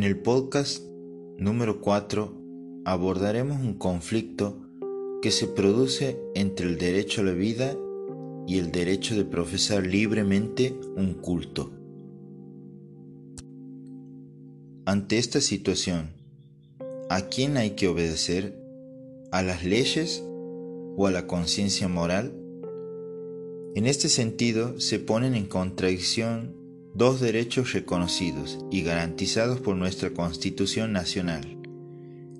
En el podcast número 4 abordaremos un conflicto que se produce entre el derecho a la vida y el derecho de profesar libremente un culto. Ante esta situación, ¿a quién hay que obedecer? ¿A las leyes o a la conciencia moral? En este sentido, se ponen en contradicción dos derechos reconocidos y garantizados por nuestra Constitución Nacional,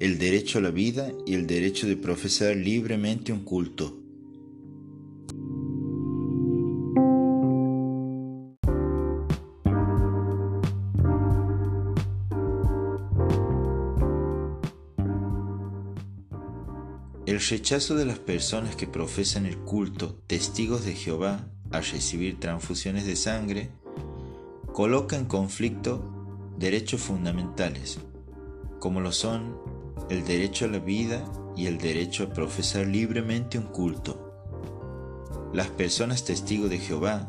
el derecho a la vida y el derecho de profesar libremente un culto. El rechazo de las personas que profesan el culto testigos de Jehová a recibir transfusiones de sangre coloca en conflicto derechos fundamentales, como lo son el derecho a la vida y el derecho a profesar libremente un culto. Las personas testigos de Jehová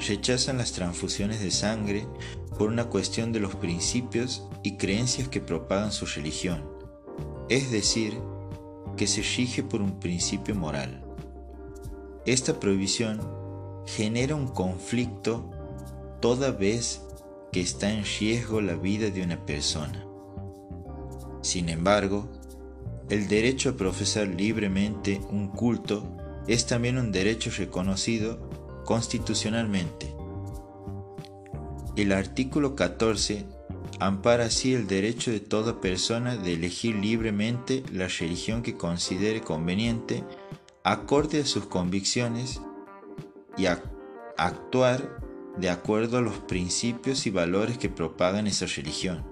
rechazan las transfusiones de sangre por una cuestión de los principios y creencias que propagan su religión, es decir, que se rige por un principio moral. Esta prohibición genera un conflicto toda vez que está en riesgo la vida de una persona. Sin embargo, el derecho a profesar libremente un culto es también un derecho reconocido constitucionalmente. El artículo 14 ampara así el derecho de toda persona de elegir libremente la religión que considere conveniente acorde a sus convicciones y actuar de acuerdo a los principios y valores que propagan esa religión.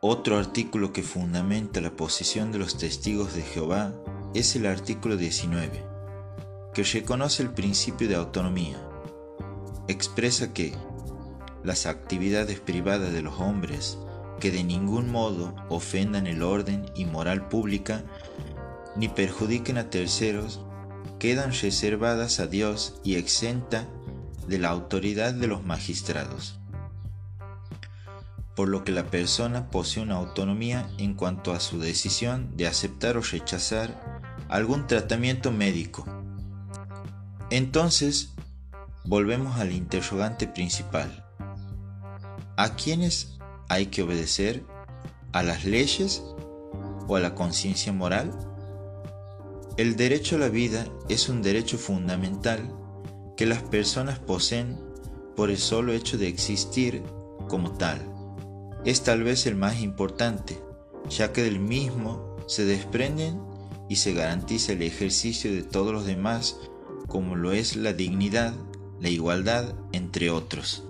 Otro artículo que fundamenta la posición de los testigos de Jehová es el artículo 19, que reconoce el principio de autonomía. Expresa que las actividades privadas de los hombres que de ningún modo ofendan el orden y moral pública ni perjudiquen a terceros quedan reservadas a Dios y exenta de la autoridad de los magistrados, por lo que la persona posee una autonomía en cuanto a su decisión de aceptar o rechazar algún tratamiento médico. Entonces, volvemos al interrogante principal. ¿A quiénes hay que obedecer? ¿A las leyes o a la conciencia moral? El derecho a la vida es un derecho fundamental que las personas poseen por el solo hecho de existir como tal. Es tal vez el más importante, ya que del mismo se desprenden y se garantiza el ejercicio de todos los demás, como lo es la dignidad, la igualdad, entre otros.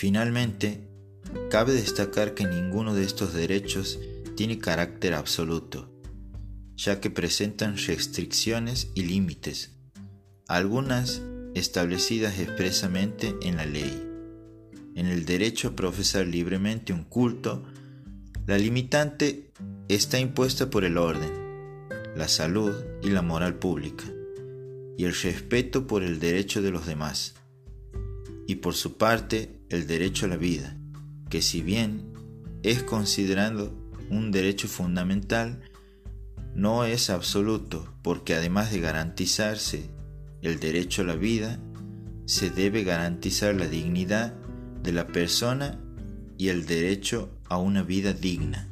Finalmente, cabe destacar que ninguno de estos derechos tiene carácter absoluto, ya que presentan restricciones y límites, algunas establecidas expresamente en la ley. En el derecho a profesar libremente un culto, la limitante está impuesta por el orden, la salud y la moral pública, y el respeto por el derecho de los demás y por su parte el derecho a la vida, que si bien es considerado un derecho fundamental, no es absoluto porque además de garantizarse el derecho a la vida, se debe garantizar la dignidad de la persona y el derecho a una vida digna.